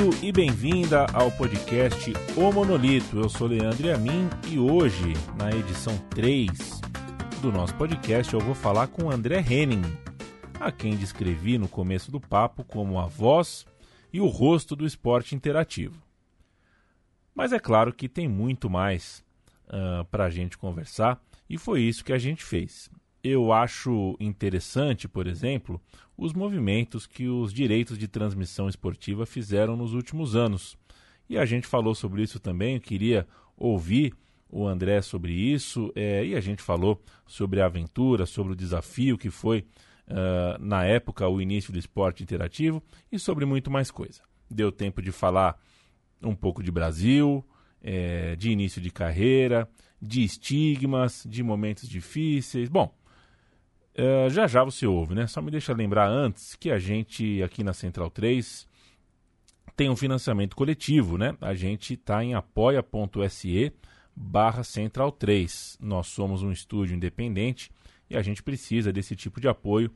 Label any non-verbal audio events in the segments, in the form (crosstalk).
Bem-vindo e bem-vinda ao podcast O Monolito. Eu sou Leandro Amin e hoje, na edição 3 do nosso podcast, eu vou falar com André Henning, a quem descrevi no começo do papo como a voz e o rosto do esporte interativo. Mas é claro que tem muito mais uh, para a gente conversar e foi isso que a gente fez. Eu acho interessante, por exemplo, os movimentos que os direitos de transmissão esportiva fizeram nos últimos anos. E a gente falou sobre isso também. Eu queria ouvir o André sobre isso. É, e a gente falou sobre a aventura, sobre o desafio que foi, uh, na época, o início do esporte interativo e sobre muito mais coisa. Deu tempo de falar um pouco de Brasil, é, de início de carreira, de estigmas, de momentos difíceis. Bom, é, já já você ouve, né? Só me deixa lembrar antes que a gente aqui na Central 3 tem um financiamento coletivo, né? A gente está em apoia.se barra Central 3. Nós somos um estúdio independente e a gente precisa desse tipo de apoio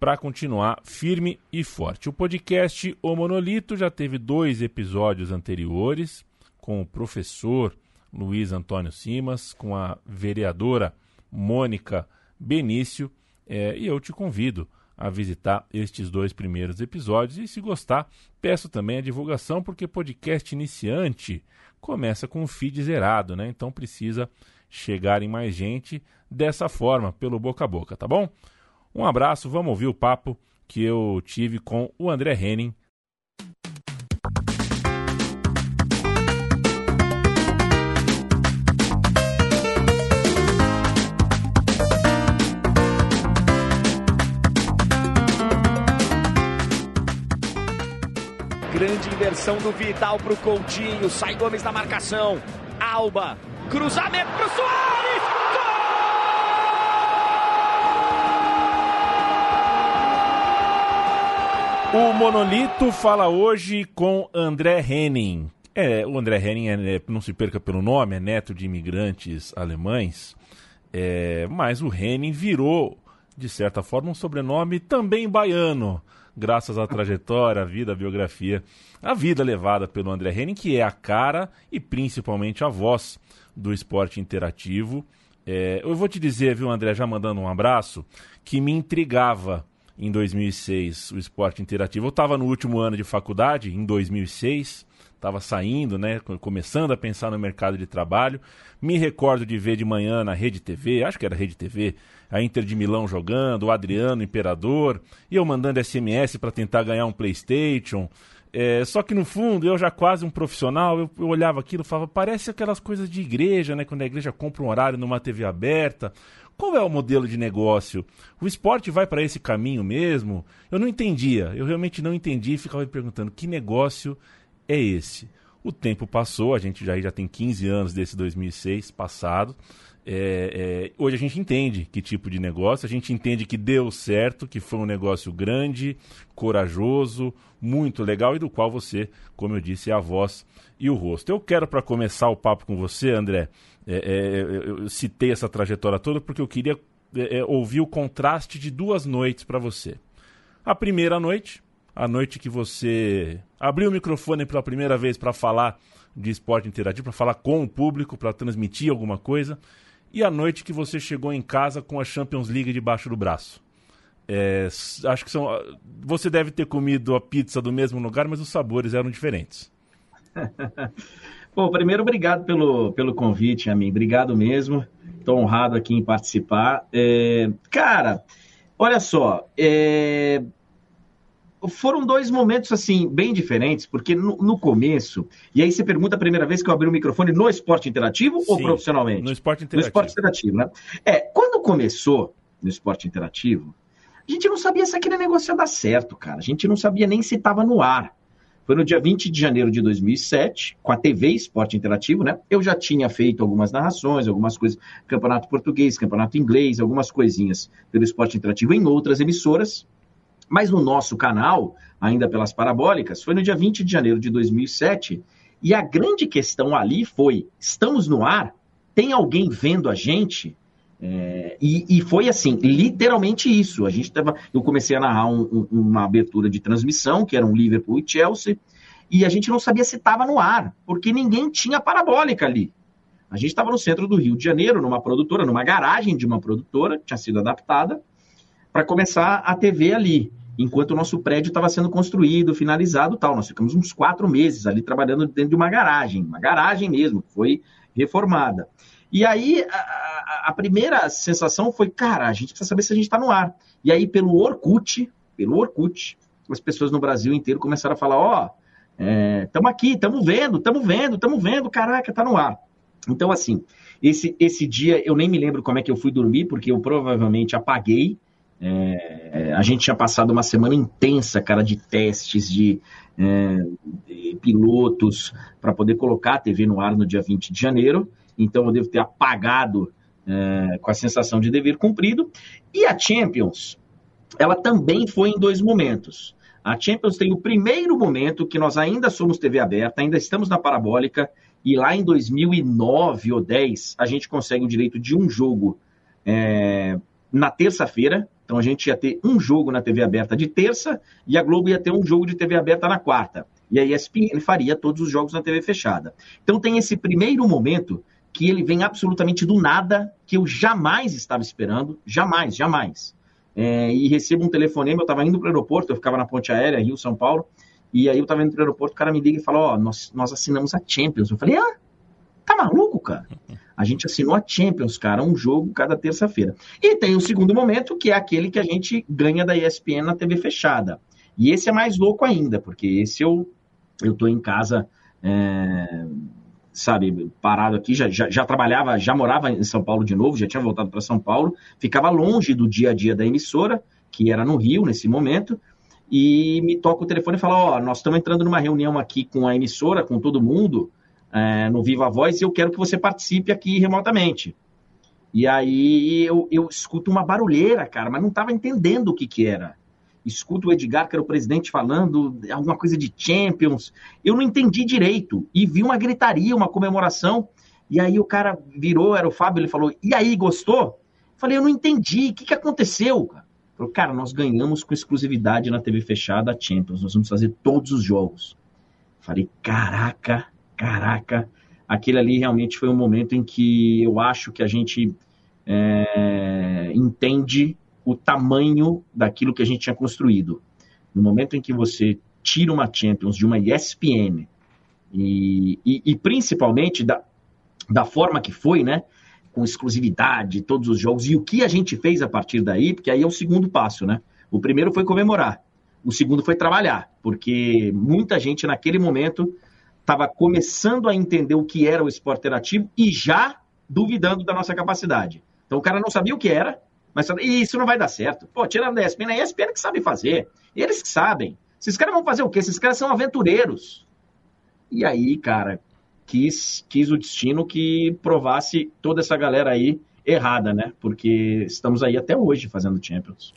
para continuar firme e forte. O podcast O Monolito já teve dois episódios anteriores com o professor Luiz Antônio Simas, com a vereadora Mônica Benício é, e eu te convido a visitar estes dois primeiros episódios. E se gostar, peço também a divulgação, porque podcast iniciante começa com o feed zerado, né? Então precisa chegar em mais gente dessa forma, pelo boca a boca, tá bom? Um abraço, vamos ouvir o papo que eu tive com o André Henning, Inversão do Vital pro Coutinho. Sai Gomes na marcação. Alba. Cruzamento pro Soares. O Monolito fala hoje com André Henning. É, o André Henning, é, é, não se perca pelo nome, é neto de imigrantes alemães, é, mas o Henning virou, de certa forma, um sobrenome também baiano graças à trajetória, à vida, à biografia, a vida levada pelo André Henning, que é a cara e principalmente a voz do esporte interativo. É, eu vou te dizer, viu, André, já mandando um abraço, que me intrigava em 2006 o esporte interativo. Eu estava no último ano de faculdade, em 2006, estava saindo, né, começando a pensar no mercado de trabalho. Me recordo de ver de manhã na Rede TV, acho que era Rede TV, a Inter de Milão jogando, o Adriano Imperador, e eu mandando SMS para tentar ganhar um PlayStation. É, só que no fundo, eu já quase um profissional, eu, eu olhava aquilo e falava, parece aquelas coisas de igreja, né? Quando a igreja compra um horário numa TV aberta. Qual é o modelo de negócio? O esporte vai para esse caminho mesmo? Eu não entendia, eu realmente não entendi e ficava me perguntando que negócio é esse. O tempo passou, a gente já, já tem 15 anos desse 2006 passado. É, é, hoje a gente entende que tipo de negócio, a gente entende que deu certo, que foi um negócio grande, corajoso, muito legal e do qual você, como eu disse, é a voz e o rosto. Eu quero, para começar o papo com você, André, é, é eu citei essa trajetória toda porque eu queria é, é, ouvir o contraste de duas noites para você. A primeira noite, a noite que você abriu o microfone pela primeira vez para falar de esporte interativo, para falar com o público, para transmitir alguma coisa, e a noite que você chegou em casa com a Champions League debaixo do braço. É, acho que são. Você deve ter comido a pizza do mesmo lugar, mas os sabores eram diferentes. (laughs) Bom, primeiro, obrigado pelo, pelo convite, amigo. Obrigado mesmo. Estou honrado aqui em participar. É, cara, olha só. É, foram dois momentos assim bem diferentes, porque no, no, começo, e aí você pergunta a primeira vez que eu abri o microfone no esporte interativo Sim, ou profissionalmente? No esporte interativo. No esporte interativo, né? É, quando começou no esporte interativo, a gente não sabia se aquele negócio ia dar certo, cara. A gente não sabia nem se estava no ar. Foi no dia 20 de janeiro de 2007, com a TV Esporte Interativo, né? Eu já tinha feito algumas narrações, algumas coisas, campeonato português, campeonato inglês, algumas coisinhas pelo esporte interativo em outras emissoras. Mas no nosso canal, ainda pelas parabólicas, foi no dia 20 de janeiro de 2007. E a grande questão ali foi: estamos no ar? Tem alguém vendo a gente? É, e, e, foi assim, literalmente isso. A gente tava, eu comecei a narrar um, um, uma abertura de transmissão, que era um Liverpool e Chelsea, e a gente não sabia se estava no ar, porque ninguém tinha parabólica ali. A gente estava no centro do Rio de Janeiro, numa produtora, numa garagem de uma produtora, que tinha sido adaptada, para começar a TV ali, enquanto o nosso prédio estava sendo construído, finalizado tal. Nós ficamos uns quatro meses ali trabalhando dentro de uma garagem, uma garagem mesmo, que foi reformada. E aí a, a, primeira sensação foi, cara, a gente precisa saber se a gente está no ar. E aí pelo Orkut, pelo Orkut, as pessoas no Brasil inteiro começaram a falar, ó, oh, estamos é, aqui, estamos vendo, estamos vendo, estamos vendo, caraca, está no ar. Então, assim, esse, esse dia eu nem me lembro como é que eu fui dormir, porque eu provavelmente apaguei. É, a gente tinha passado uma semana intensa, cara, de testes, de, é, de pilotos, para poder colocar a TV no ar no dia 20 de janeiro. Então, eu devo ter apagado é, com a sensação de dever cumprido. E a Champions, ela também foi em dois momentos. A Champions tem o primeiro momento que nós ainda somos TV aberta, ainda estamos na parabólica, e lá em 2009 ou 10 a gente consegue o direito de um jogo é, na terça-feira. Então a gente ia ter um jogo na TV aberta de terça e a Globo ia ter um jogo de TV aberta na quarta. E a ESPN faria todos os jogos na TV fechada. Então tem esse primeiro momento que ele vem absolutamente do nada, que eu jamais estava esperando, jamais, jamais é, e recebo um telefonema, eu estava indo para o aeroporto, eu ficava na ponte aérea, Rio, São Paulo, e aí eu estava indo para o aeroporto, o cara me liga e fala, ó, oh, nós, nós assinamos a Champions. Eu falei, ah, tá maluco, cara? (laughs) A gente assinou a Champions, cara, um jogo cada terça-feira. E tem o segundo momento, que é aquele que a gente ganha da ESPN na TV fechada. E esse é mais louco ainda, porque esse eu, eu tô em casa... É sabe, parado aqui, já, já, já, trabalhava, já morava em São Paulo de novo, já tinha voltado para São Paulo, ficava longe do dia a dia da emissora, que era no Rio nesse momento, e me toca o telefone e fala: Ó, oh, nós estamos entrando numa reunião aqui com a emissora, com todo mundo, é, no Viva Voz, e eu quero que você participe aqui remotamente. E aí eu, eu escuto uma barulheira, cara, mas não estava entendendo o que, que era escuto o Edgar, que era o presidente, falando alguma coisa de Champions. Eu não entendi direito. E vi uma gritaria, uma comemoração. E aí o cara virou, era o Fábio, ele falou: E aí, gostou? Falei: Eu não entendi. O que, que aconteceu? Falei, cara, nós ganhamos com exclusividade na TV fechada a Champions. Nós vamos fazer todos os jogos. Falei: Caraca, caraca. Aquele ali realmente foi um momento em que eu acho que a gente é, entende o tamanho daquilo que a gente tinha construído. No momento em que você tira uma Champions de uma ESPN e, e, e principalmente da, da forma que foi, né? Com exclusividade, todos os jogos, e o que a gente fez a partir daí, porque aí é o segundo passo, né? O primeiro foi comemorar, o segundo foi trabalhar, porque muita gente naquele momento estava começando a entender o que era o esporte interativo e já duvidando da nossa capacidade. Então o cara não sabia o que era, mas isso não vai dar certo. Pô, tirando da ESPN, a ESPN que sabe fazer. Eles que sabem. Esses caras vão fazer o quê? Esses caras são aventureiros. E aí, cara, quis, quis o destino que provasse toda essa galera aí errada, né? Porque estamos aí até hoje fazendo Champions.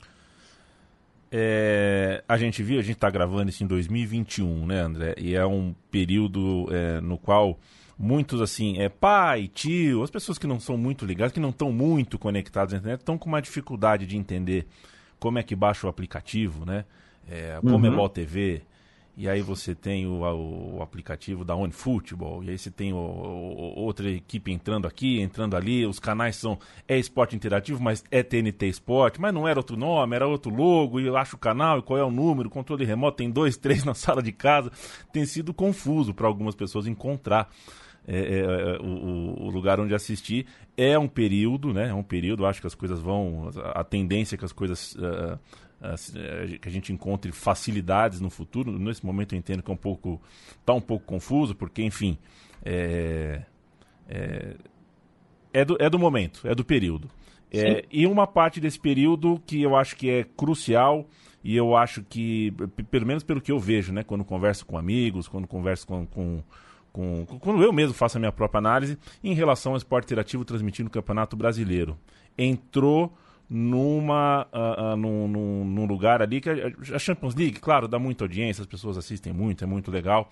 É, a gente viu, a gente está gravando isso em 2021, né, André? E é um período é, no qual muitos assim, é pai, tio, as pessoas que não são muito ligadas, que não estão muito conectadas na internet, estão com uma dificuldade de entender como é que baixa o aplicativo, né? É, Comebol uhum. TV, e aí você tem o, o, aplicativo da OneFootball, e aí você tem o, o, outra equipe entrando aqui, entrando ali, os canais são é esporte interativo, mas é TNT Esporte, mas não era outro nome, era outro logo, e eu acho o canal, e qual é o número, controle remoto, tem dois, (laughs) três na sala de casa, tem sido confuso para algumas pessoas encontrar é, é, é, o, o, lugar onde assistir. É um período, né? É um período, acho que as coisas vão. A, tendência é que as coisas. Uh, que a gente encontre facilidades no futuro. Nesse momento eu entendo que é um pouco. está um pouco confuso, porque, enfim. É, é, é, do, é do momento, é do período. É, e uma parte desse período que eu acho que é crucial e eu acho que, pelo menos pelo que eu vejo, né, quando converso com amigos, quando converso com, com, com, quando eu mesmo faço a minha própria análise em relação ao esporte interativo transmitindo o Campeonato Brasileiro. Entrou numa uh, uh, num, num, lugar ali que a, a, Champions League, claro, dá muita audiência, as pessoas assistem muito, é muito legal.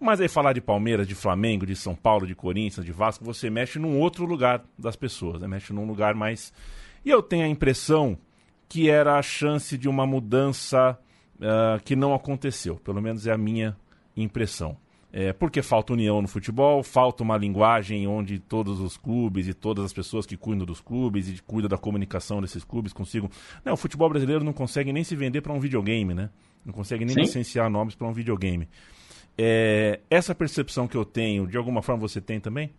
Mas aí falar de Palmeiras, de Flamengo, de São Paulo, de Corinthians, de Vasco, você mexe num outro lugar das pessoas, né? mexe num lugar mais. E eu tenho a impressão que era a chance de uma mudança uh, que não aconteceu. Pelo menos é a minha impressão. É, porque falta união no futebol, falta uma linguagem onde todos os clubes e todas as pessoas que cuidam dos clubes e cuidam da comunicação desses clubes consigam. Não, o futebol brasileiro não consegue nem se vender para um videogame, né? Não consegue nem Sim. licenciar nomes para um videogame. É, essa percepção que eu tenho, de alguma forma você tem também?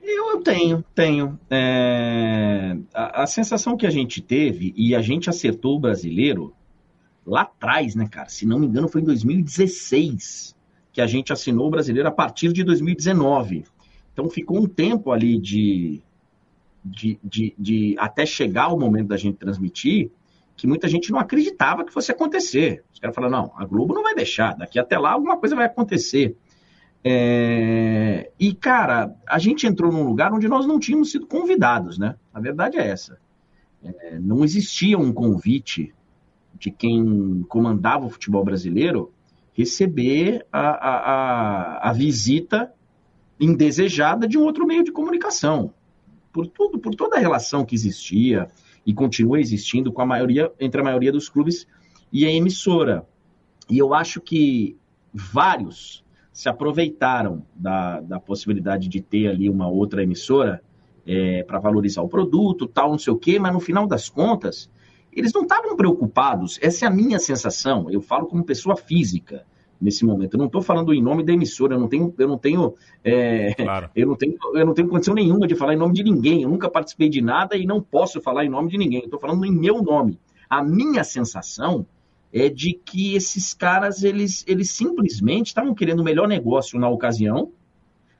Eu, tenho, tenho. É, a, a, sensação que a gente teve, e a gente acertou o brasileiro lá atrás, né, cara? Se não me engano, foi em 2016 que a gente assinou o brasileiro a partir de 2019. Então ficou um tempo ali de, de, de, de até chegar o momento da gente transmitir, que muita gente não acreditava que fosse acontecer. Os caras falaram, não, a Globo não vai deixar, daqui até lá alguma coisa vai acontecer. É... E, cara, a gente entrou num lugar onde nós não tínhamos sido convidados, né? A verdade é essa. É, não existia um convite de quem comandava o futebol brasileiro receber a, a, a, a visita indesejada de um outro meio de comunicação. Por tudo, por toda a relação que existia e continua existindo com a maioria, entre a maioria dos clubes e a emissora. E eu acho que vários se aproveitaram da, da possibilidade de ter ali uma outra emissora é, para valorizar o produto, tal, não sei o quê, mas no final das contas, eles não estavam preocupados, essa é a minha sensação, eu falo como pessoa física nesse momento. Eu não estou falando em nome da emissora, eu não tenho, eu não tenho, é, claro. (laughs) eu não tenho, eu não tenho condição nenhuma de falar em nome de ninguém. Eu nunca participei de nada e não posso falar em nome de ninguém. Estou falando em meu nome. A minha sensação é de que esses caras eles, eles simplesmente estavam querendo o melhor negócio na ocasião,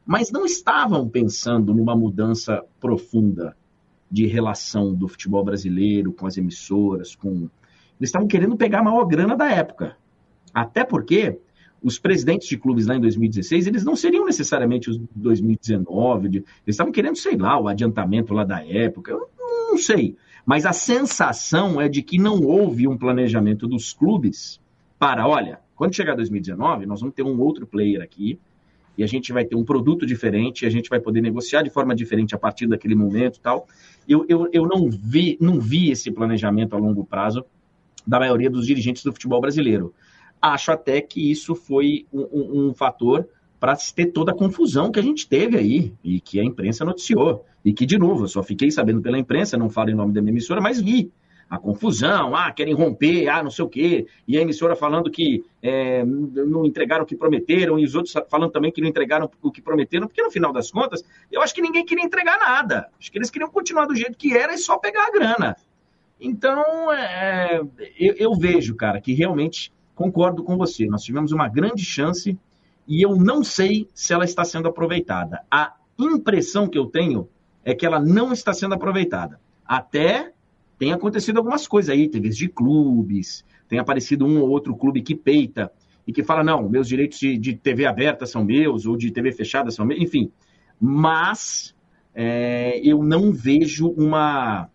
mas não estavam pensando numa mudança profunda de relação do futebol brasileiro com as emissoras, com eles estavam querendo pegar a maior grana da época. Até porque os presidentes de clubes lá em 2016, eles não seriam necessariamente os 2019, eles estavam querendo, sei lá, o adiantamento lá da época, eu não sei. Mas a sensação é de que não houve um planejamento dos clubes para, olha, quando chegar 2019, nós vamos ter um outro player aqui, e a gente vai ter um produto diferente, a gente vai poder negociar de forma diferente a partir daquele momento e tal. Eu, eu, eu não, vi, não vi esse planejamento a longo prazo da maioria dos dirigentes do futebol brasileiro. Acho até que isso foi um, um, um fator para ter toda a confusão que a gente teve aí e que a imprensa noticiou. E que, de novo, eu só fiquei sabendo pela imprensa, não falo em nome da minha emissora, mas vi a confusão, ah, querem romper, ah, não sei o quê, e a emissora falando que é, não entregaram o que prometeram, e os outros falando também que não entregaram o que prometeram, porque no final das contas, eu acho que ninguém queria entregar nada. Acho que eles queriam continuar do jeito que era e só pegar a grana. Então, é, eu, eu vejo, cara, que realmente concordo com você. Nós tivemos uma grande chance e eu não sei se ela está sendo aproveitada. A impressão que eu tenho é que ela não está sendo aproveitada. Até tem acontecido algumas coisas aí, TVs de clubes, tem aparecido um ou outro clube que peita e que fala, não, meus direitos de, de TV aberta são meus, ou de TV fechada são meus, enfim. Mas é, eu não vejo uma,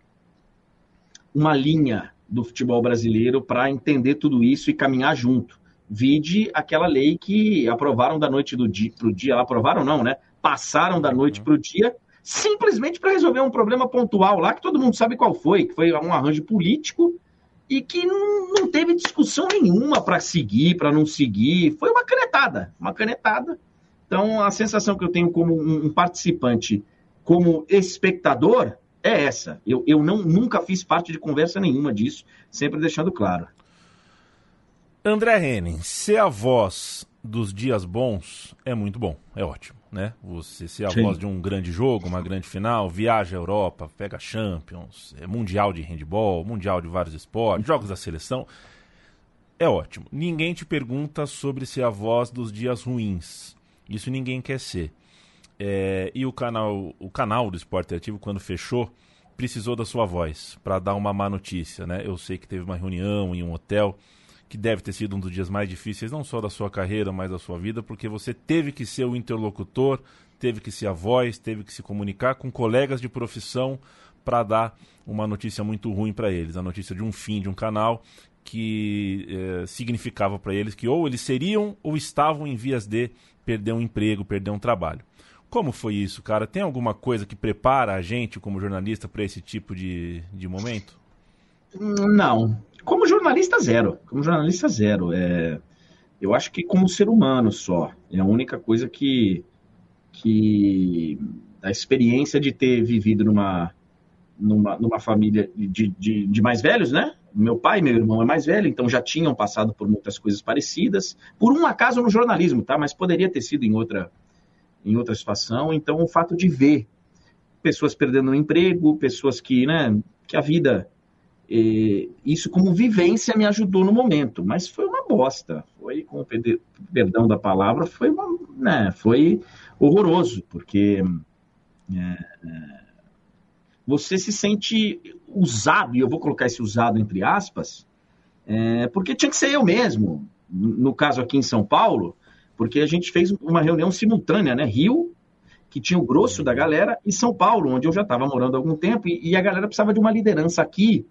uma linha do futebol brasileiro para entender tudo isso e caminhar junto. Vide aquela lei que aprovaram da noite do dia para o dia, aprovaram não, né? Passaram da noite para o dia, simplesmente para resolver um problema pontual lá que todo mundo sabe qual foi, que foi um arranjo político e que não, não teve discussão nenhuma para seguir, para não seguir. Foi uma canetada, uma canetada. Então a sensação que eu tenho como um participante, como espectador, é essa. Eu, eu não, nunca fiz parte de conversa nenhuma disso, sempre deixando claro. André Henning, ser a voz dos dias bons é muito bom, é ótimo, né? Você ser a Sim. voz de um grande jogo, uma grande final, viaja à Europa, pega Champions, é mundial de handball, mundial de vários esportes, jogos da seleção, é ótimo. Ninguém te pergunta sobre ser a voz dos dias ruins. Isso ninguém quer ser. É, e o canal, o canal do Esporte Ativo, quando fechou, precisou da sua voz para dar uma má notícia, né? Eu sei que teve uma reunião em um hotel que deve ter sido um dos dias mais difíceis, não só da sua carreira, mas da sua vida, porque você teve que ser o interlocutor, teve que ser a voz, teve que se comunicar com colegas de profissão para dar uma notícia muito ruim para eles, a notícia de um fim de um canal que é, significava para eles que ou eles seriam ou estavam em vias de perder um emprego, perder um trabalho. Como foi isso, cara? Tem alguma coisa que prepara a gente como jornalista para esse tipo de, de momento? Não. Como jornalista, zero. Como jornalista, zero. É... Eu acho que como ser humano só. É a única coisa que. que a experiência de ter vivido numa, numa, numa família de, de, de mais velhos, né? Meu pai e meu irmão é mais velho, então já tinham passado por muitas coisas parecidas. Por um acaso no jornalismo, tá? Mas poderia ter sido em outra, em outra situação. Então, o fato de ver pessoas perdendo o emprego, pessoas que, né, que a vida isso como vivência me ajudou no momento, mas foi uma bosta. Foi, com o perdão da palavra, foi, uma, né, foi horroroso, porque é, você se sente usado, e eu vou colocar esse usado entre aspas, é, porque tinha que ser eu mesmo. No caso aqui em São Paulo, porque a gente fez uma reunião simultânea, né? Rio, que tinha o grosso da galera, e São Paulo, onde eu já estava morando há algum tempo, e, e a galera precisava de uma liderança aqui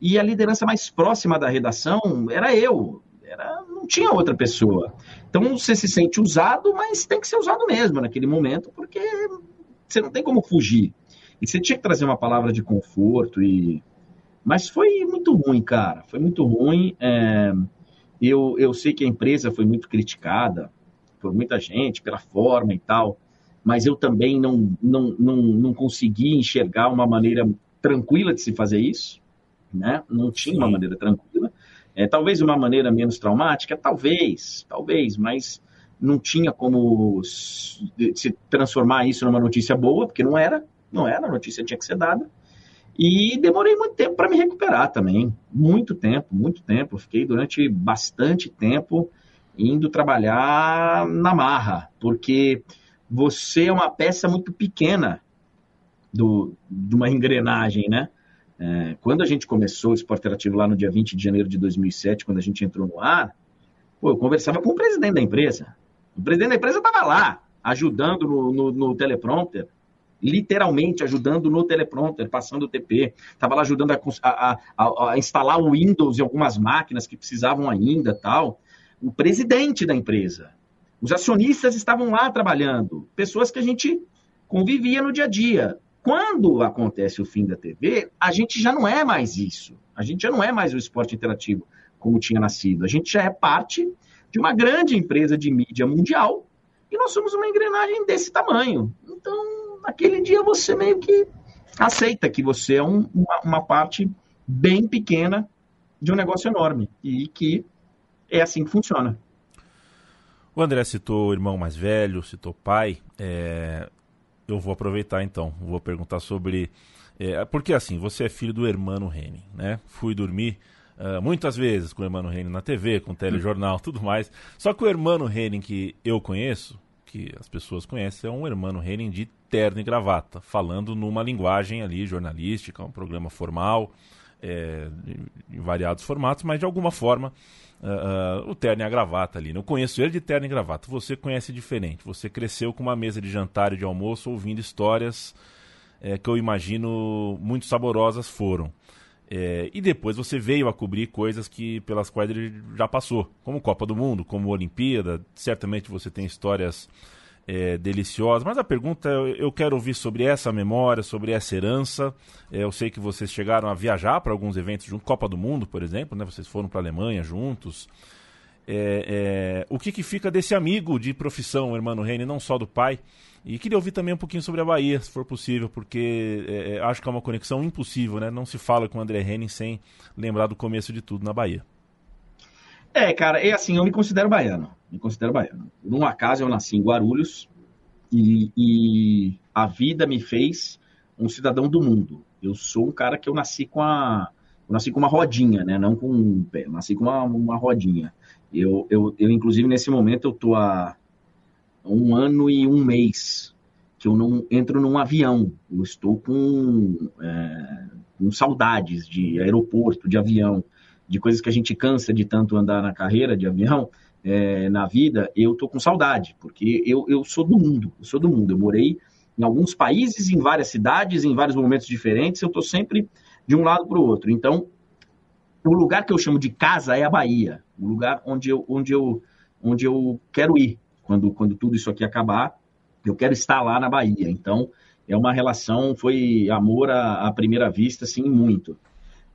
e a liderança mais próxima da redação era eu. Era, não tinha outra pessoa. Então você se sente usado, mas tem que ser usado mesmo naquele momento, porque você não tem como fugir. E você tinha que trazer uma palavra de conforto e mas foi muito ruim, cara. Foi muito ruim. É... Eu, eu sei que a empresa foi muito criticada por muita gente, pela forma e tal, mas eu também não, não, não, não consegui enxergar uma maneira tranquila de se fazer isso né? Não tinha Sim. uma maneira tranquila. É, talvez uma maneira menos traumática, talvez, talvez, mas não tinha como se transformar isso numa notícia boa, porque não era, não era, a notícia tinha que ser dada. E demorei muito tempo para me recuperar também, muito tempo, muito tempo. Fiquei durante bastante tempo indo trabalhar na marra, porque você é uma peça muito pequena do, de uma engrenagem, né? É, quando a gente começou o Esporte Interativo lá no dia 20 de janeiro de 2007, quando a gente entrou no ar, pô, eu conversava com o presidente da empresa. O presidente da empresa estava lá, ajudando no, no, no, teleprompter, literalmente ajudando no teleprompter, passando o TP. Estava lá ajudando a, a, a, a, instalar o Windows em algumas máquinas que precisavam ainda tal. O presidente da empresa. Os acionistas estavam lá trabalhando. Pessoas que a gente convivia no dia a dia. Quando acontece o fim da TV, a gente já não é mais isso. A gente já não é mais o esporte interativo como tinha nascido. A gente já é parte de uma grande empresa de mídia mundial e nós somos uma engrenagem desse tamanho. Então, naquele dia você meio que aceita que você é um, uma, uma parte bem pequena de um negócio enorme e que é assim que funciona. O André citou o irmão mais velho, citou pai. É, eu vou aproveitar então, vou perguntar sobre. É, porque assim, você é filho do Hermano Henning, né? Fui dormir uh, muitas vezes com o Hermano Henning na TV, com telejornal, (laughs) tudo mais. Só que o Hermano Henning que eu conheço, que as pessoas conhecem, é um Hermano Henning de terno e gravata, falando numa linguagem ali jornalística, um programa formal, é, em variados formatos, mas de alguma forma uh, uh, o terno e a gravata ali. Né? Eu conheço ele de terno e gravata. Você conhece diferente. Você cresceu com uma mesa de jantar e de almoço ouvindo histórias é, que eu imagino muito saborosas foram. É, e depois você veio a cobrir coisas que pelas quais ele já passou, como Copa do Mundo, como Olimpíada. Certamente você tem histórias é, deliciosa. Mas a pergunta eu quero ouvir sobre essa memória, sobre essa herança. É, eu sei que vocês chegaram a viajar para alguns eventos junto, Copa do Mundo, por exemplo, né? Vocês foram para a Alemanha juntos. É, é, o que, que fica desse amigo de profissão, irmão Reine, não só do pai? E queria ouvir também um pouquinho sobre a Bahia, se for possível, porque é, é, acho que é uma conexão impossível, né? Não se fala com o André Henning sem lembrar do começo de tudo na Bahia. É, cara, é assim, eu me considero baiano. Me considero baiano. Por um acaso eu nasci em Guarulhos e, e, a vida me fez um cidadão do mundo. Eu sou um cara que eu nasci com a. Eu nasci com uma rodinha, né? Não com um pé. Eu nasci com uma, uma rodinha. Eu, eu, eu, inclusive, nesse momento, eu tô há um ano e um mês que eu não entro num avião. Eu estou com, é, com saudades de aeroporto, de avião de coisas que a gente cansa de tanto andar na carreira de avião, é, na vida, eu tô com saudade, porque eu, eu sou do mundo, eu sou do mundo. Eu morei em alguns países, em várias cidades, em vários momentos diferentes, eu tô sempre de um lado para o outro. Então, o lugar que eu chamo de casa é a Bahia, o lugar onde eu, onde eu, onde eu quero ir quando, quando tudo isso aqui acabar. Eu quero estar lá na Bahia. Então, é uma relação, foi amor à, à primeira vista, sim, muito.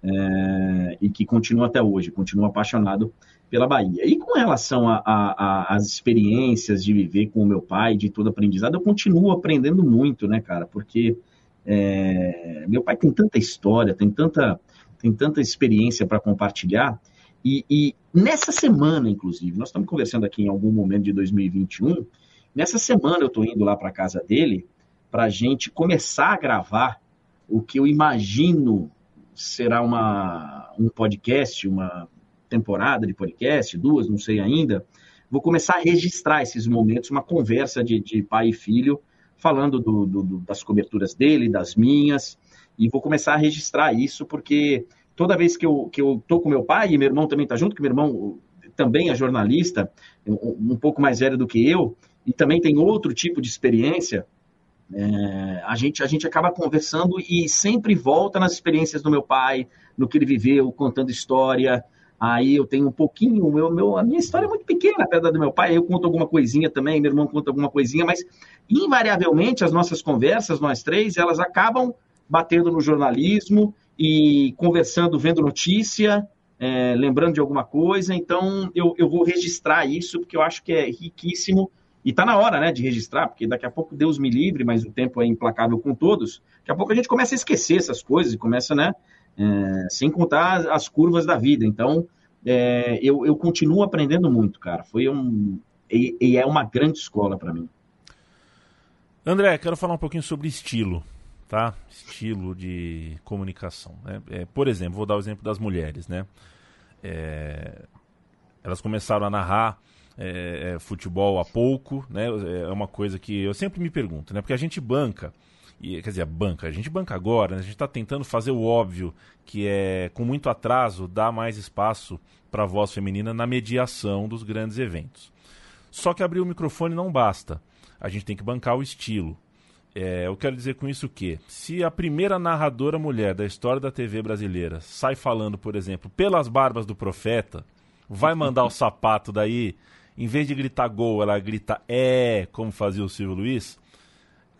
É, e que continua até hoje, continuo apaixonado pela Bahia. E com relação às experiências de viver com o meu pai, de todo aprendizado, eu continuo aprendendo muito, né, cara? Porque é, meu pai tem tanta história, tem tanta, tem tanta experiência para compartilhar. E, e, nessa semana, inclusive, nós estamos conversando aqui em algum momento de 2021. Nessa semana eu estou indo lá para casa dele para a gente começar a gravar o que eu imagino será uma, um podcast, uma temporada de podcast, duas, não sei ainda. Vou começar a registrar esses momentos, uma conversa de, de pai e filho, falando do, do, das coberturas dele, das minhas, e vou começar a registrar isso, porque toda vez que eu, que eu tô com meu pai, e meu irmão também está junto, que meu irmão também é jornalista, um, um pouco mais velho do que eu, e também tem outro tipo de experiência, é, a, gente, a gente acaba conversando e sempre volta nas experiências do meu pai, no que ele viveu, contando história. Aí eu tenho um pouquinho, meu, meu, a minha história é muito pequena, perto do meu pai, eu conto alguma coisinha também, meu irmão conta alguma coisinha, mas invariavelmente as nossas conversas, nós três, elas acabam batendo no jornalismo e conversando, vendo notícia, é, lembrando de alguma coisa. Então eu, eu vou registrar isso, porque eu acho que é riquíssimo e está na hora, né, de registrar, porque daqui a pouco Deus me livre, mas o tempo é implacável com todos. Daqui a pouco a gente começa a esquecer essas coisas e começa, né, é, sem contar as curvas da vida. Então, é, eu, eu continuo aprendendo muito, cara. Foi um e, e é uma grande escola para mim. André, quero falar um pouquinho sobre estilo, tá? Estilo de comunicação. Né? É, por exemplo, vou dar o exemplo das mulheres, né? É, elas começaram a narrar é, é, futebol há pouco, né? É uma coisa que eu sempre me pergunto, né? Porque a gente banca, e, quer dizer, banca, a gente banca agora, né? a gente está tentando fazer o óbvio, que é com muito atraso dar mais espaço para a voz feminina na mediação dos grandes eventos. Só que abrir o microfone não basta. A gente tem que bancar o estilo. É, eu quero dizer com isso que, se a primeira narradora mulher da história da TV brasileira sai falando, por exemplo, pelas barbas do profeta, vai mandar o (laughs) sapato daí em vez de gritar gol, ela grita é, como fazia o Silvio Luiz,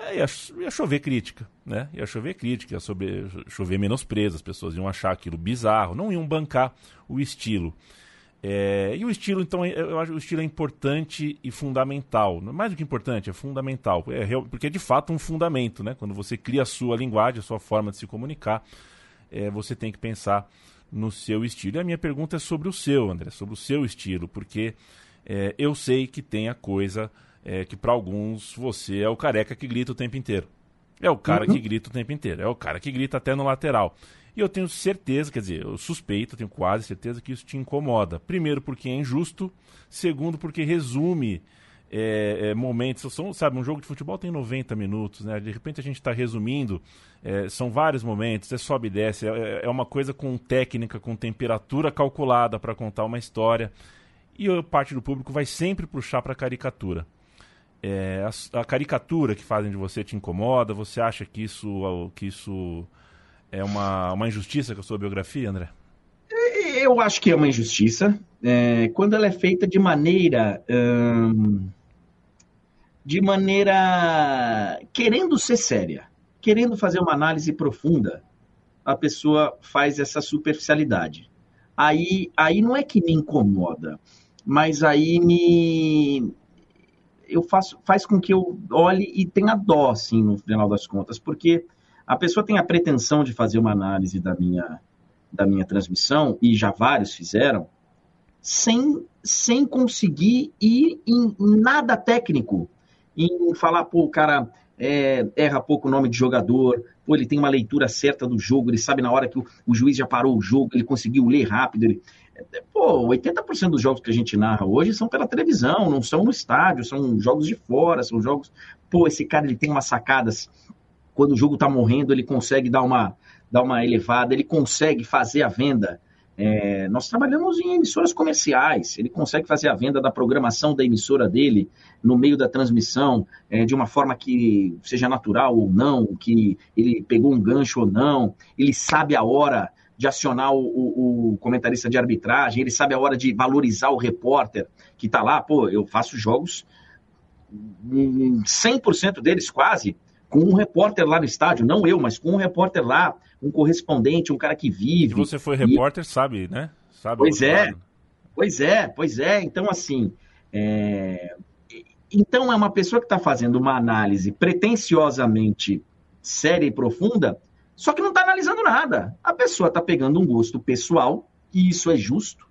é, ia, ia, chover crítica, né? Ia chover crítica, ia sobre, chover menosprezo, as pessoas iam achar aquilo bizarro, não iam bancar o estilo. É, e o estilo, então, eu acho que o estilo é importante e fundamental. Mais do que importante, é fundamental. É, porque é de fato um fundamento, né? Quando você cria a sua linguagem, a sua forma de se comunicar, é, você tem que pensar no seu estilo. E a minha pergunta é sobre o seu, André, sobre o seu estilo, porque é, eu sei que tem a coisa é, que para alguns você é o careca que grita o tempo inteiro. É o cara uhum. que grita o tempo inteiro. É o cara que grita até no lateral. E eu tenho certeza, quer dizer, eu suspeito, tenho quase certeza que isso te incomoda. Primeiro, porque é injusto. Segundo, porque resume é, é, momentos. São, sabe, um jogo de futebol tem 90 minutos, né? De repente a gente está resumindo. É, são vários momentos, é sobe e desce. É, é uma coisa com técnica, com temperatura calculada para contar uma história e a parte do público vai sempre puxar para a caricatura. É, a, a, caricatura que fazem de você te incomoda? Você acha que isso, que isso é uma, uma injustiça com a sua biografia, André? Eu acho que é uma injustiça é, quando ela é feita de maneira. Hum, de maneira. querendo ser séria, querendo fazer uma análise profunda, a pessoa faz essa superficialidade. Aí, aí não é que me incomoda mas aí me eu faço faz com que eu olhe e tenha dó assim no final das contas, porque a pessoa tem a pretensão de fazer uma análise da minha da minha transmissão e já vários fizeram sem sem conseguir ir em nada técnico, em falar, pô, o cara é, erra pouco o nome de jogador, pô, ele tem uma leitura certa do jogo, ele sabe na hora que o, o juiz já parou o jogo, ele conseguiu ler rápido, ele, Pô, 80% dos jogos que a gente narra hoje são pela televisão, não são no estádio, são jogos de fora, são jogos. Pô, esse cara ele tem umas sacadas. Quando o jogo tá morrendo, ele consegue dar uma, dar uma elevada, ele consegue fazer a venda. É, nós trabalhamos em emissoras comerciais, ele consegue fazer a venda da programação da emissora dele no meio da transmissão, é, de uma forma que seja natural ou não, que ele pegou um gancho ou não, ele sabe a hora de acionar o, o, o, comentarista de arbitragem, ele sabe a hora de valorizar o repórter que está lá. Pô, eu faço jogos, 100% deles quase, com um repórter lá no estádio, não eu, mas com um repórter lá, um correspondente, um cara que vive. Se você foi repórter, e... sabe, né? Sabe pois é, lado. pois é, pois é. Então, assim, é... então é uma pessoa que está fazendo uma análise pretensiosamente séria e profunda, só que não está analisando nada. A pessoa está pegando um gosto pessoal, e isso é justo.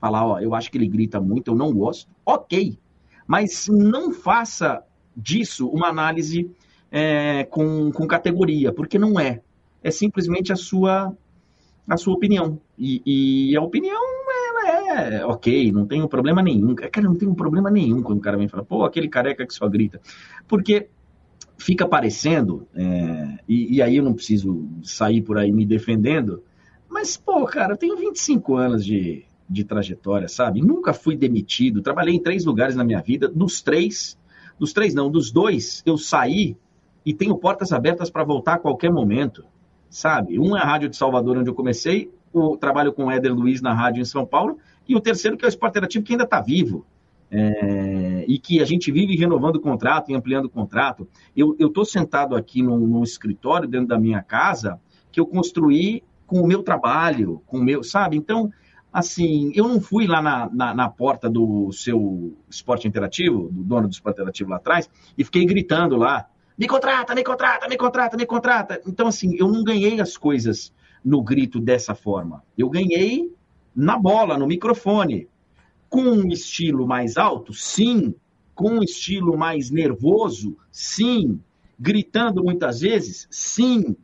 Falar, ó, eu acho que ele grita muito, eu não gosto. Ok. Mas não faça disso uma análise é, com, com categoria, porque não é. É simplesmente a sua, a sua opinião. E, e a opinião ela é ok, não tem problema nenhum. Cara, não tem problema nenhum quando o cara vem falar, pô, aquele careca que só grita. Porque fica parecendo, é, e, e, aí eu não preciso sair por aí me defendendo, mas, pô, cara, eu tenho 25 anos de, de trajetória, sabe? Nunca fui demitido, trabalhei em três lugares na minha vida, dos três, dos três não, dos dois, eu saí e tenho portas abertas para voltar a qualquer momento, sabe? Um é a Rádio de Salvador, onde eu comecei, o trabalho com o Éder Luiz na rádio em São Paulo, e o terceiro que é o Esporte Interativo, que ainda está vivo. É, e que a gente vive renovando o contrato e ampliando o contrato. Eu estou sentado aqui num, num, escritório dentro da minha casa que eu construí com o meu trabalho, com o meu, sabe? Então, assim, eu não fui lá na, na, na, porta do seu esporte interativo, do dono do esporte interativo lá atrás, e fiquei gritando lá, me contrata, me contrata, me contrata, me contrata. Então, assim, eu não ganhei as coisas no grito dessa forma. Eu ganhei na bola, no microfone. Com um estilo mais alto? Sim. Com um estilo mais nervoso? Sim. Gritando muitas vezes? Sim.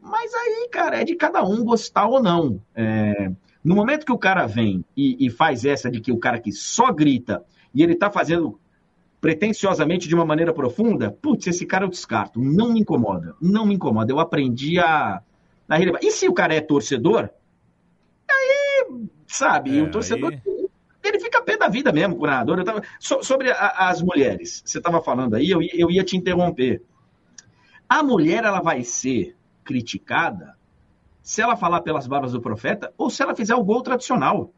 Mas aí, cara, é de cada um gostar ou não. É... No momento que o cara vem e, e, faz essa de que o cara que só grita e ele tá fazendo pretensiosamente de uma maneira profunda, putz, esse cara eu descarto. Não me incomoda. Não me incomoda. Eu aprendi a, a relevar. E se o cara é torcedor, aí, sabe, é, o torcedor. Aí... Ele fica pé da vida mesmo com o narrador. Eu tava, so, sobre a, as mulheres, você estava falando aí, eu, eu ia te interromper. A mulher, ela vai ser criticada se ela falar pelas barbas do profeta ou se ela fizer o gol tradicional.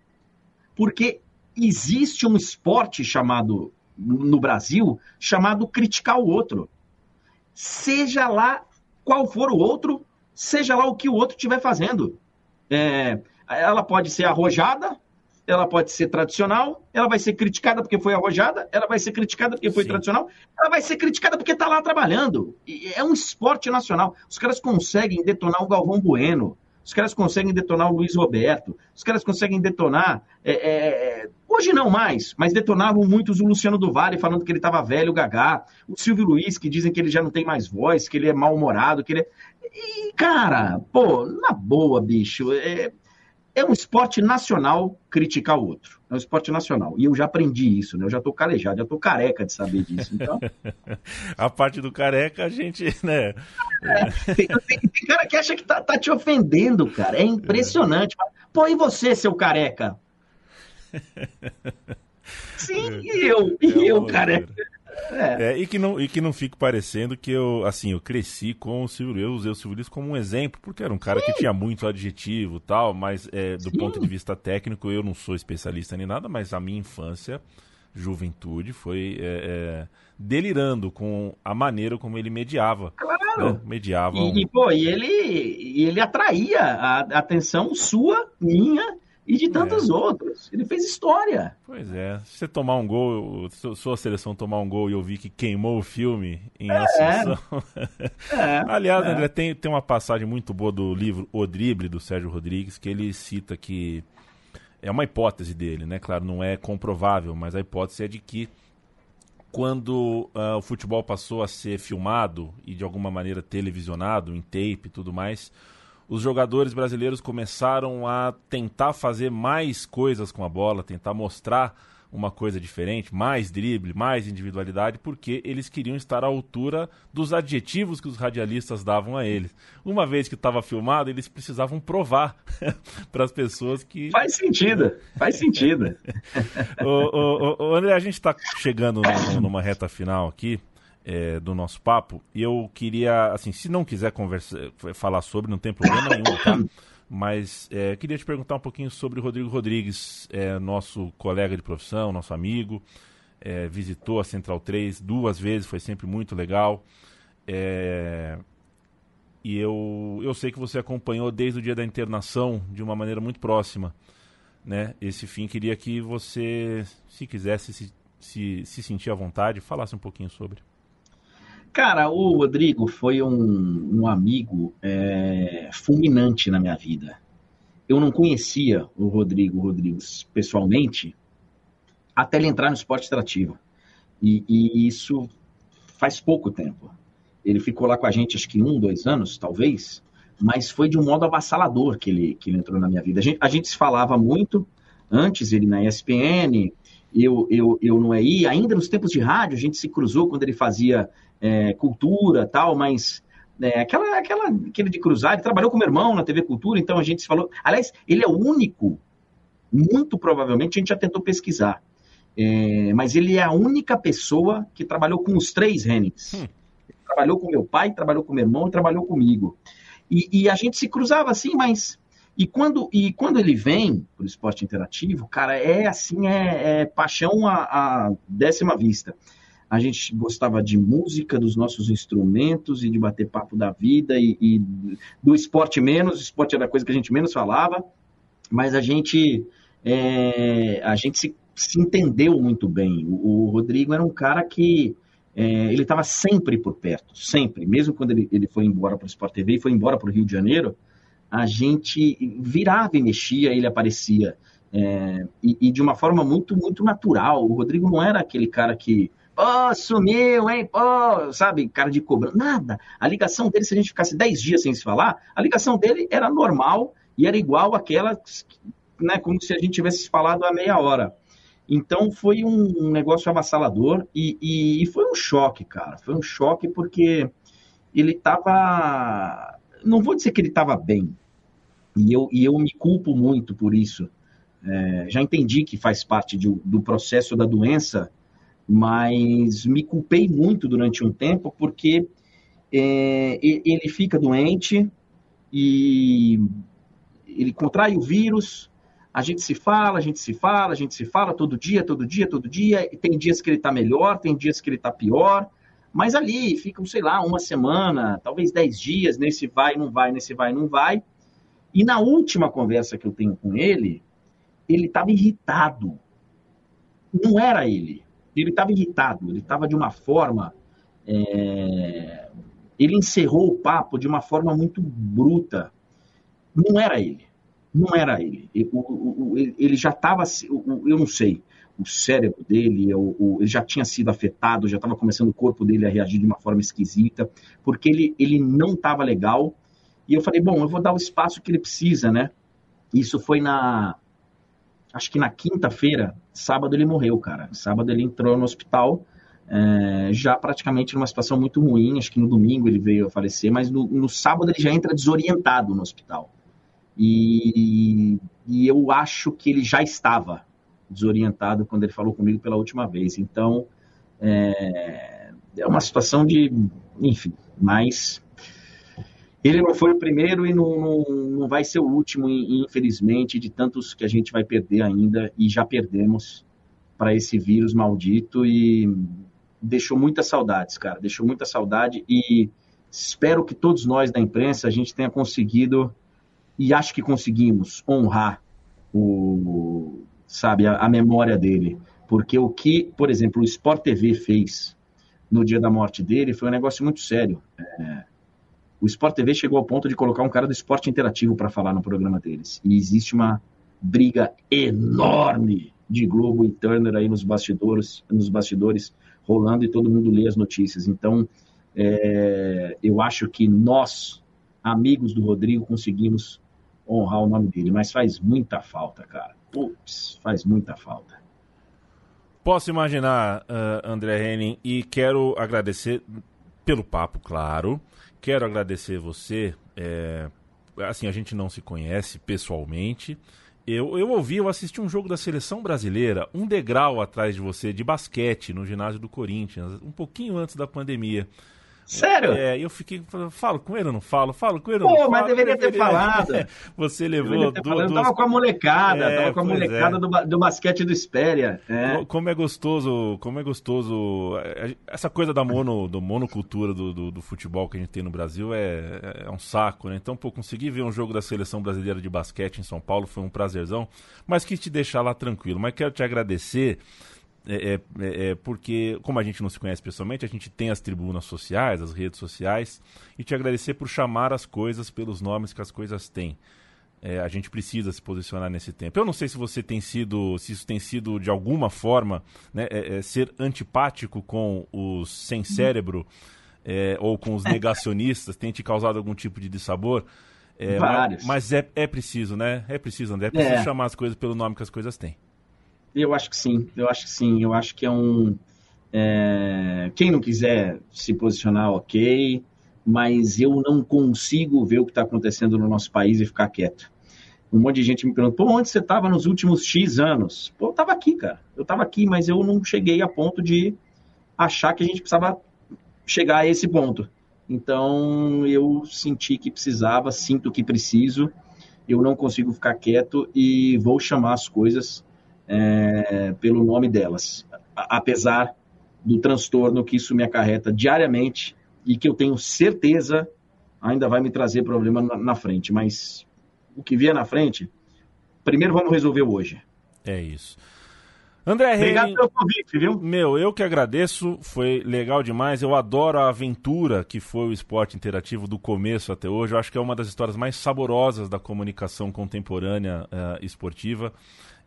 Porque existe um esporte chamado no Brasil chamado criticar o outro. Seja lá qual for o outro, seja lá o que o outro estiver fazendo. É, ela pode ser arrojada, ela pode ser tradicional, ela vai ser criticada porque foi arrojada, ela vai ser criticada porque foi Sim. tradicional, ela vai ser criticada porque está lá trabalhando. E é um esporte nacional. Os caras conseguem detonar o Galvão Bueno, os caras conseguem detonar o Luiz Roberto, os caras conseguem detonar. É, é, é hoje não mais, mas detonavam muitos o Luciano do Vale falando que ele estava velho, gagá. O Silvio Luiz, que dizem que ele já não tem mais voz, que ele é mal-humorado, que ele é. E, cara, pô, na boa, bicho. É, é um esporte nacional criticar o outro. É um esporte nacional. E eu já aprendi isso, né? Eu já tô calejado, já tô careca de saber disso. Então... (laughs) a parte do careca, a gente, né? É, tem, tem, tem, cara que acha que tá, tá te ofendendo, cara. É impressionante. É. Pô, e você, seu careca? Sim, e eu, e é eu, careca. É. é. e, que não, e que não fique parecendo que eu, assim, eu cresci com o Silvio, eu usei o Silvio Luiz como um exemplo, porque era um cara Sim. que tinha muito adjetivo tal, mas é, do Sim. ponto de vista técnico eu não sou especialista nem nada, mas a minha infância, juventude, foi é, é delirando com a maneira como ele mediava. Claro. Né? Mediava. E, um... e, pô, e ele, ele atraía a atenção sua, minha e de tantos é. outros. Ele fez história. Pois é. Se você tomar um gol, se sua seleção tomar um gol e eu vi que queimou o filme em é. Assunção. (laughs) É. (laughs) Aliás, é. André, tem, tem uma passagem muito boa do livro O Drible, do Sérgio Rodrigues, que ele cita que é uma hipótese dele, né? Claro, não é comprovável, mas a hipótese é de que quando uh, o futebol passou a ser filmado e de alguma maneira televisionado, em tape e tudo mais, os jogadores brasileiros começaram a tentar fazer mais coisas com a bola, tentar mostrar uma coisa diferente, mais drible, mais individualidade, porque eles queriam estar à altura dos adjetivos que os radialistas davam a eles. Uma vez que estava filmado, eles precisavam provar (laughs) para as pessoas que. Faz sentido, faz sentido. o, o, o, André, a gente está chegando numa reta final aqui é, do nosso papo. E eu queria, assim, se não quiser conversar, falar sobre, não tem problema nenhum, tá? (coughs) Mas é, queria te perguntar um pouquinho sobre o Rodrigo Rodrigues, é, nosso colega de profissão, nosso amigo. É, visitou a Central 3 duas vezes, foi sempre muito legal. É, e eu, eu sei que você acompanhou desde o dia da internação de uma maneira muito próxima. Né? Esse fim, queria que você, se quisesse se, se, se sentir à vontade, falasse um pouquinho sobre. Cara, o Rodrigo foi um, um amigo é, fulminante na minha vida. Eu não conhecia o Rodrigo Rodrigues pessoalmente até ele entrar no esporte extrativo. E, e, isso faz pouco tempo. Ele ficou lá com a gente, acho que um, dois anos, talvez, mas foi de um modo avassalador que ele, que ele entrou na minha vida. A gente, a gente se falava muito, antes ele na ESPN, eu, eu, eu no EI, ainda nos tempos de rádio, a gente se cruzou quando ele fazia é, cultura tal, mas é, aquela, aquela, aquele de cruzar, ele trabalhou com meu irmão na TV Cultura, então a gente se falou. Aliás, ele é o único, muito provavelmente, a gente já tentou pesquisar, é, mas ele é a única pessoa que trabalhou com os três Hennings. Hum. Trabalhou com meu pai, trabalhou com meu irmão e trabalhou comigo. E, e a gente se cruzava assim, mas e quando, e quando ele vem para o esporte interativo, cara, é assim, é, é paixão à, à, décima vista. A gente gostava de música, dos nossos instrumentos e de bater papo da vida e, e do esporte menos. O esporte era a coisa que a gente menos falava, mas a gente, é, a gente se, se entendeu muito bem. O, o Rodrigo era um cara que é, ele estava sempre por perto, sempre. Mesmo quando ele, ele foi embora para o Sport TV e foi embora para o Rio de Janeiro, a gente virava e mexia, ele aparecia. É, e, e, de uma forma muito, muito natural. O Rodrigo não era aquele cara que, pô, sumiu, hein, pô, sabe, cara de cobrança. Nada. A ligação dele, se a gente ficasse 10 dias sem se falar, a ligação dele era normal e era igual àquela, né, como se a gente tivesse falado há meia hora. Então foi um, negócio avassalador e, e, e foi um choque, cara. Foi um choque porque ele estava. Não vou dizer que ele estava bem, e eu, e eu me culpo muito por isso. É, já entendi que faz parte de, do processo da doença, mas me culpei muito durante um tempo porque é, ele fica doente e ele contrai o vírus. A gente se fala, a gente se fala, a gente se fala todo dia, todo dia, todo dia. E tem dias que ele está melhor, tem dias que ele está pior. Mas ali ficam, sei lá, uma semana, talvez dez dias, nesse vai, não vai, nesse vai, não vai. E na última conversa que eu tenho com ele, ele estava irritado. Não era ele. Ele estava irritado. Ele estava de uma forma. É... Ele encerrou o papo de uma forma muito bruta. Não era ele. Não era ele. Ele já estava. Eu não sei. O cérebro dele, ele já tinha sido afetado, já estava começando o corpo dele a reagir de uma forma esquisita, porque ele, ele não estava legal e eu falei, bom, eu vou dar o espaço que ele precisa, né? Isso foi na. Acho que na quinta-feira, sábado ele morreu, cara. Sábado ele entrou no hospital, é, já praticamente numa situação muito ruim. Acho que no domingo ele veio a falecer, mas no, no sábado ele já entra desorientado no hospital. E, e eu acho que ele já estava desorientado quando ele falou comigo pela última vez. Então, é, é uma situação de. Enfim, mas ele não foi o primeiro e não, não, não vai ser o último, infelizmente, de tantos que a gente vai perder ainda e já perdemos para esse vírus maldito e deixou muitas saudades, cara, deixou muita saudade e espero que todos nós da imprensa a gente tenha conseguido e acho que conseguimos honrar o sabe a, a memória dele, porque o que, por exemplo, o Sport TV fez no dia da morte dele foi um negócio muito sério. É, o Sport TV chegou ao ponto de colocar um cara do esporte interativo para falar no programa deles. E existe uma briga enorme de Globo e Turner aí nos bastidores, nos bastidores rolando e todo mundo lê as notícias. Então, é, eu acho que nós, amigos do Rodrigo, conseguimos honrar o nome dele, mas faz muita falta, cara. Putz, faz muita falta. Posso imaginar, uh, André Henning, e quero agradecer pelo papo, claro. Quero agradecer você. É, assim, a gente não se conhece pessoalmente. Eu, eu ouvi, eu assisti um jogo da seleção brasileira, um degrau atrás de você, de basquete, no ginásio do Corinthians, um pouquinho antes da pandemia. Sério? É, eu fiquei, falo com ele ou não falo? Falo com ele ou Pô, não falo? mas deveria ter falado. (laughs) Você levou Ter du- falado, eu duas tava com a molecada, É, tava com a molecada é. do, do basquete do Espéria. É. Co- Como é gostoso, como é gostoso. é, Essa coisa da mono, do monocultura do, do, do futebol que a gente tem no Brasil é, é um saco, né? Então, pô, conseguir ver um jogo da seleção brasileira de basquete em São Paulo foi um prazerzão, mas quis te deixar lá tranquilo. Mas quero te agradecer. É, é, é, é, porque, como a gente não se conhece pessoalmente, a gente tem as tribunas sociais, as redes sociais, e te agradecer por chamar as coisas pelos nomes que as coisas têm. É, a gente precisa se posicionar nesse tempo. Eu não sei se você tem sido, se isso tem sido de alguma forma, né, é, é, ser antipático com os sem cérebro é, ou com os (laughs) negacionistas, tem te causado algum tipo de dissabor. É, Vários. Mas, mas é, é preciso, né? É preciso, André. É preciso chamar as coisas pelo nome que as coisas têm. Eu acho que sim, eu acho que sim. Eu acho que é um. é, Quem não quiser se posicionar, ok, mas eu não consigo ver o que está acontecendo no nosso país e ficar quieto. Um monte de gente me pergunta, pô, onde você estava nos últimos X anos? Pô, eu estava aqui, cara. Eu estava aqui, mas eu não cheguei a ponto de achar que a gente precisava chegar a esse ponto. Então, eu senti que precisava, sinto que preciso, eu não consigo ficar quieto e vou chamar as coisas é, pelo nome delas, apesar do transtorno que isso me acarreta diariamente e que eu tenho certeza ainda vai me trazer problema na, na frente. Mas o que vier na frente, primeiro vamos resolver hoje. É isso. André Obrigado Henning, pelo convite, viu? Meu, eu que agradeço, foi legal demais. Eu adoro a aventura que foi o esporte interativo do começo até hoje. Eu acho que é uma das histórias mais saborosas da comunicação contemporânea eh, esportiva.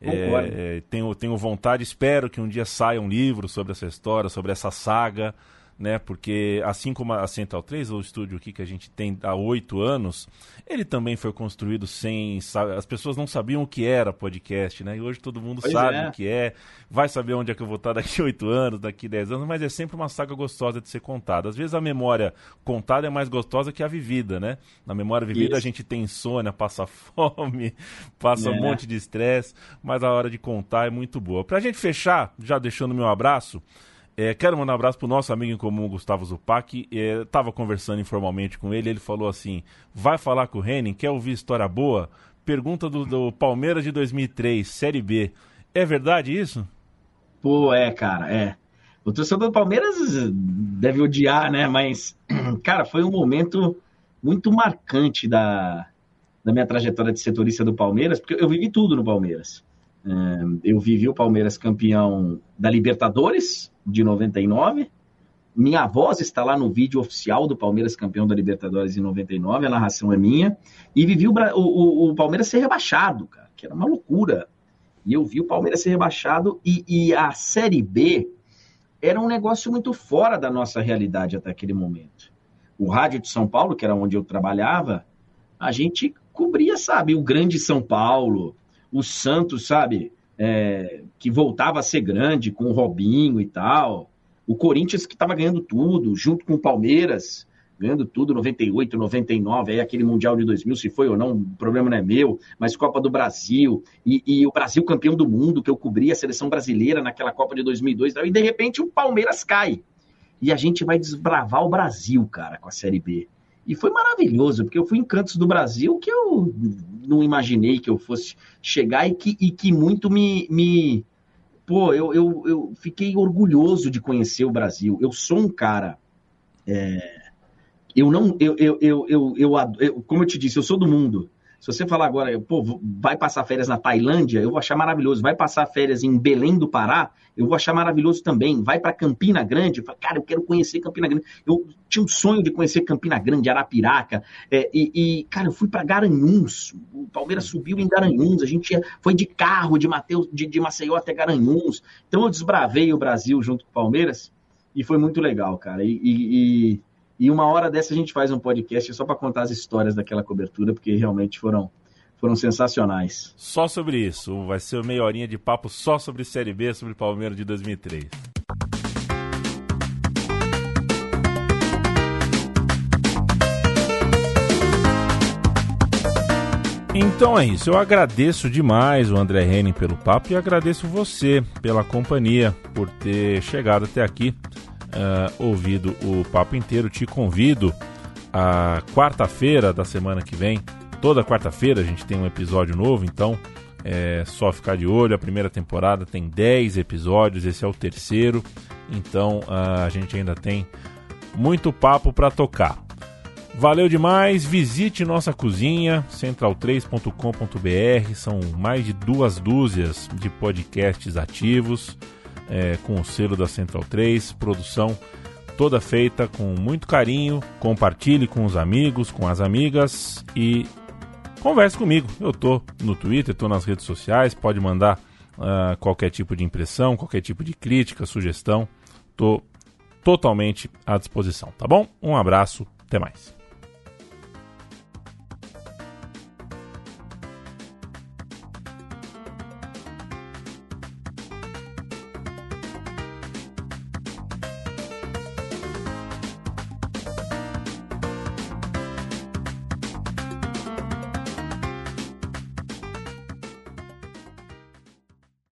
É, é, tenho, tenho vontade, espero que um dia saia um livro sobre essa história, sobre essa saga, né? Porque assim como a Central 3, o estúdio aqui que a gente tem há oito anos, ele também foi construído sem. As pessoas não sabiam o que era podcast, né? E hoje todo mundo Pois sabe é. o que é, vai saber onde é que eu vou estar daqui (laughs) oito anos, daqui dez anos, mas é sempre uma saga gostosa de ser contada. Às vezes a memória contada é mais gostosa que a vivida, né? Na memória vivida a Isso. gente tem insônia, passa (laughs) fome, passa um É. monte de estresse, mas a hora de contar é muito boa. Pra gente fechar, já deixando meu abraço, é, quero mandar um abraço pro nosso amigo em comum, Gustavo Zupac. É, tava conversando informalmente com ele, ele falou assim: vai falar com o Henning, quer ouvir história boa? Pergunta do, do Palmeiras de 2003, Série B. É verdade isso? Pô, é, cara, é. O torcedor do Palmeiras deve odiar, né? Mas, (clears throat) cara, foi um momento muito marcante da, da minha trajetória de setorista do Palmeiras, porque eu vivi tudo no Palmeiras. É, Eu vivi o Palmeiras campeão da Libertadores de 99. Minha voz está lá no vídeo oficial do Palmeiras campeão da Libertadores em 99, a narração é minha. E vivi o, o- o Palmeiras ser rebaixado, cara, que era uma loucura. E eu vi o Palmeiras ser rebaixado e, e a Série B era um negócio muito fora da nossa realidade até aquele momento. O rádio de São Paulo, que era onde eu trabalhava, a gente cobria, sabe, o grande São Paulo, o Santos, sabe, é, que voltava a ser grande com o Robinho e tal. O Corinthians que estava ganhando tudo, junto com o Palmeiras, ganhando tudo, 98, 99, aí aquele Mundial de 2000, se foi ou não, o problema não é meu, mas Copa do Brasil, e, e o Brasil campeão do mundo, que eu cobri a seleção brasileira naquela Copa de 2002, e de repente o Palmeiras cai. E a gente vai desbravar o Brasil, cara, com a Série B. E foi maravilhoso, porque eu fui em cantos do Brasil que eu não imaginei que eu fosse chegar e que, e que muito me. me pô, eu, eu, eu fiquei orgulhoso de conhecer o Brasil. Eu sou um cara. é, eu não. Eu, eu, eu, eu, eu, eu- como eu te disse, eu sou do mundo. Se você falar agora, pô, vai passar férias na Tailândia, eu vou achar maravilhoso. Vai passar férias em Belém do Pará, eu vou achar maravilhoso também. Vai para Campina Grande, eu falo, cara, eu quero conhecer Campina Grande. Eu tinha um sonho de conhecer Campina Grande, Arapiraca. é, e, e, cara, eu fui para Garanhuns. O Palmeiras subiu em Garanhuns. A gente ia- foi de carro de, Mateus, de, de Maceió até Garanhuns. Então eu desbravei o Brasil junto com o Palmeiras e foi muito legal, cara. E, e, e- e uma hora dessa a gente faz um podcast só para contar as histórias daquela cobertura, porque realmente foram, foram sensacionais. Só sobre isso. Vai ser meia horinha de papo só sobre Série B, sobre Palmeiras de 2003. Então é isso. Eu agradeço demais o André Henning pelo papo e agradeço você pela companhia, por ter chegado até aqui. Uh, ouvido o papo inteiro, te convido a quarta-feira da semana que vem. Toda quarta-feira a gente tem um episódio novo, então é só ficar de olho. A primeira temporada tem 10 episódios, esse é o terceiro, então uh, a gente ainda tem muito papo para tocar. Valeu demais, visite nossa cozinha, central3.com.br, são mais de duas dúzias de podcasts ativos, é, com o selo da Central 3, produção toda feita com muito carinho, compartilhe com os amigos, com as amigas e converse comigo. Eu tô no Twitter, tô nas redes sociais, pode mandar uh, qualquer tipo de impressão, qualquer tipo de crítica, sugestão, tô totalmente à disposição, tá bom? Um abraço, até mais.